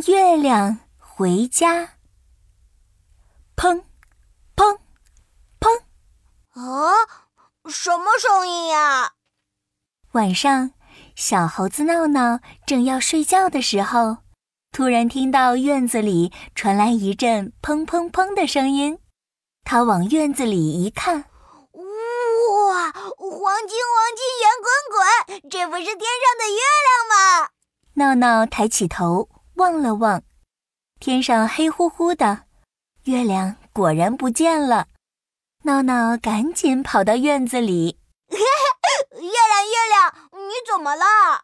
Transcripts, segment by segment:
送月亮回家。砰，砰，砰！啊，什么声音呀？晚上，小猴子闹闹正要睡觉的时候，突然听到院子里传来一阵砰砰砰的声音。他往院子里一看，哇，黄金黄金圆滚滚，这不是天上的月亮吗？闹闹抬起头望了望，天上黑乎乎的，月亮果然不见了。闹闹赶紧跑到院子里，月亮月亮，你怎么了？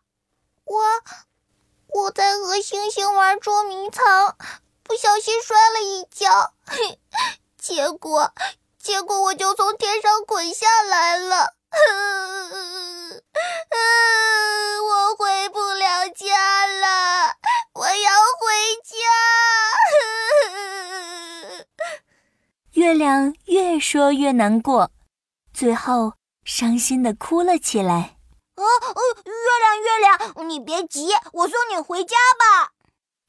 我我在和星星玩捉迷藏，不小心摔了一跤，结果结果我就从天上滚下来了。我回不了家了，我要回家。月亮越说越难过，最后伤心的哭了起来。哦哦，月亮月亮，你别急，我送你回家吧。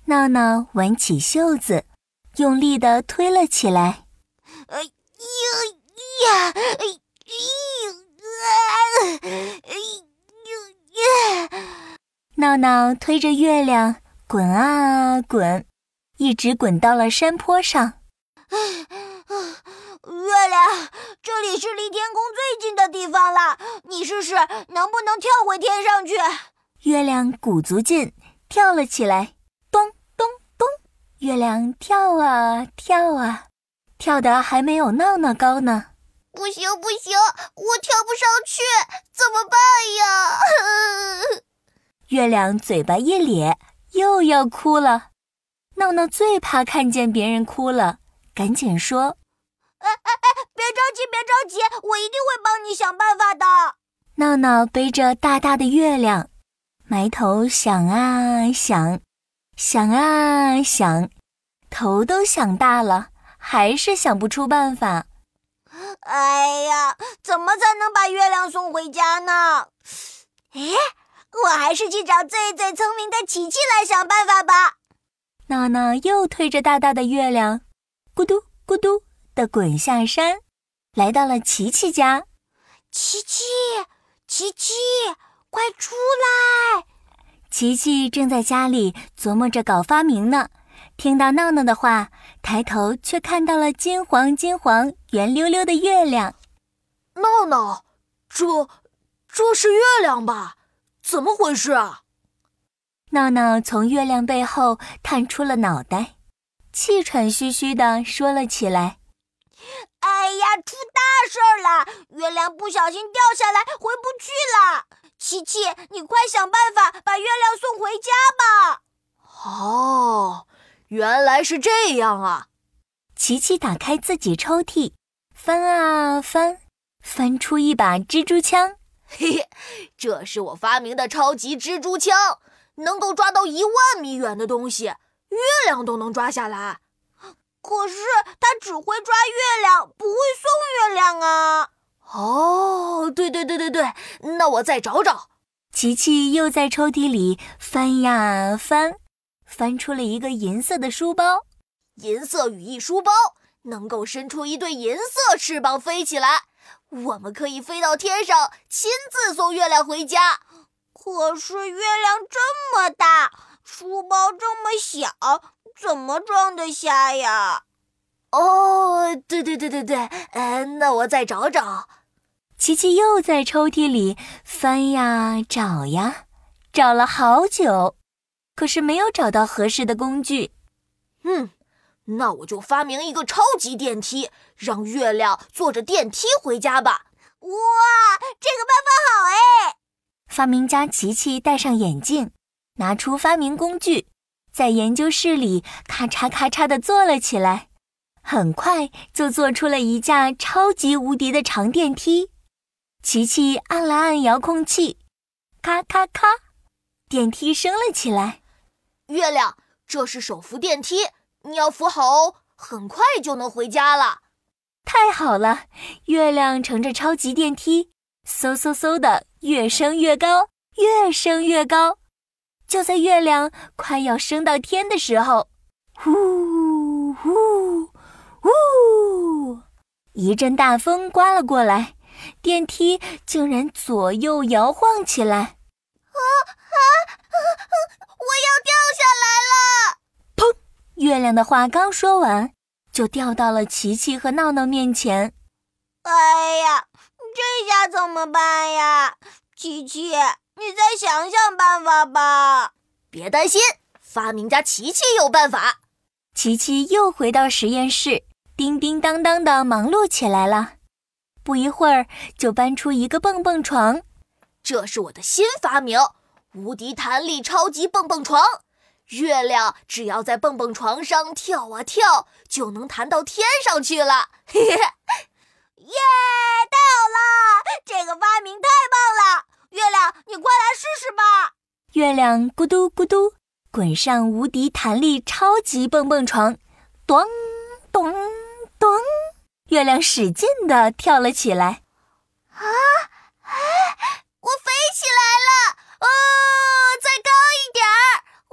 闹闹挽起袖子，用力的推了起来。哎呀呀！哎呀！哎呦呀！闹闹推着月亮滚啊滚，一直滚到了山坡上。月亮，这里是离天空最近的地方了，你试试能不能跳回天上去？月亮鼓足劲跳了起来，咚咚咚！月亮跳啊跳啊，跳得还没有闹闹高呢。不行不行，我跳不上去，怎么办呀？月亮嘴巴一咧，又要哭了。闹闹最怕看见别人哭了，赶紧说：“哎哎哎，别着急，别着急，我一定会帮你想办法的。”闹闹背着大大的月亮，埋头想啊想，想啊想，头都想大了，还是想不出办法。哎呀，怎么才能把月亮送回家呢？哎，我还是去找最最聪明的琪琪来想办法吧。闹闹又推着大大的月亮，咕嘟咕嘟的滚下山，来到了琪琪家。琪琪，琪琪，快出来！琪琪正在家里琢磨着搞发明呢。听到闹闹的话，抬头却看到了金黄金黄、圆溜溜的月亮。闹闹，这这是月亮吧？怎么回事啊？闹闹从月亮背后探出了脑袋，气喘吁吁地说了起来：“哎呀，出大事了！月亮不小心掉下来，回不去了。琪琪，你快想办法把月亮送回家吧！”哦。原来是这样啊！琪琪打开自己抽屉，翻啊翻，翻出一把蜘蛛枪。嘿嘿，这是我发明的超级蜘蛛枪，能够抓到一万米远的东西，月亮都能抓下来。可是它只会抓月亮，不会送月亮啊！哦，对对对对对，那我再找找。琪琪又在抽屉里翻呀翻。翻出了一个银色的书包，银色羽翼书包能够伸出一对银色翅膀飞起来，我们可以飞到天上，亲自送月亮回家。可是月亮这么大，书包这么小，怎么装得下呀？哦，对对对对对，呃，那我再找找。琪琪又在抽屉里翻呀找呀，找了好久。可是没有找到合适的工具，嗯，那我就发明一个超级电梯，让月亮坐着电梯回家吧。哇，这个办法好哎！发明家琪琪戴上眼镜，拿出发明工具，在研究室里咔嚓咔嚓地做了起来，很快就做出了一架超级无敌的长电梯。琪琪按了按遥控器，咔咔咔，电梯升了起来。月亮，这是手扶电梯，你要扶好哦，很快就能回家了。太好了，月亮乘着超级电梯，嗖嗖嗖的越升越高，越升越高。就在月亮快要升到天的时候，呼呼呼，一阵大风刮了过来，电梯竟然左右摇晃起来。啊啊！我要掉下来了！砰！月亮的话刚说完，就掉到了琪琪和闹闹面前。哎呀，这下怎么办呀？琪琪，你再想想办法吧。别担心，发明家琪琪有办法。琪琪又回到实验室，叮叮当当的忙碌起来了。不一会儿，就搬出一个蹦蹦床。这是我的新发明——无敌弹力超级蹦蹦床。月亮只要在蹦蹦床上跳啊跳，就能弹到天上去了。嘿嘿，耶！太好了，这个发明太棒了！月亮，你快来试试吧。月亮咕嘟咕嘟滚上无敌弹力超级蹦蹦床，咚咚咚，月亮使劲地跳了起来。啊！哎，我飞起来了！哦，再高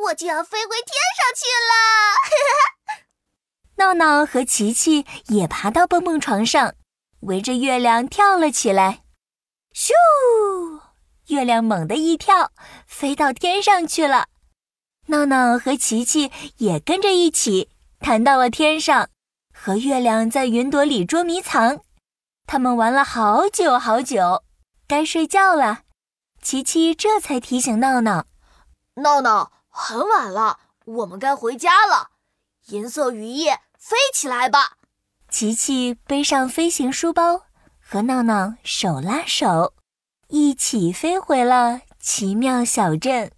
我就要飞回天上去了。闹闹和琪琪也爬到蹦蹦床上，围着月亮跳了起来。咻！月亮猛地一跳，飞到天上去了。闹闹和琪琪也跟着一起弹到了天上，和月亮在云朵里捉迷藏。他们玩了好久好久，该睡觉了。琪琪这才提醒闹闹：“闹闹，很晚了，我们该回家了。银色羽翼，飞起来吧！”琪琪背上飞行书包，和闹闹手拉手。一起飞回了奇妙小镇。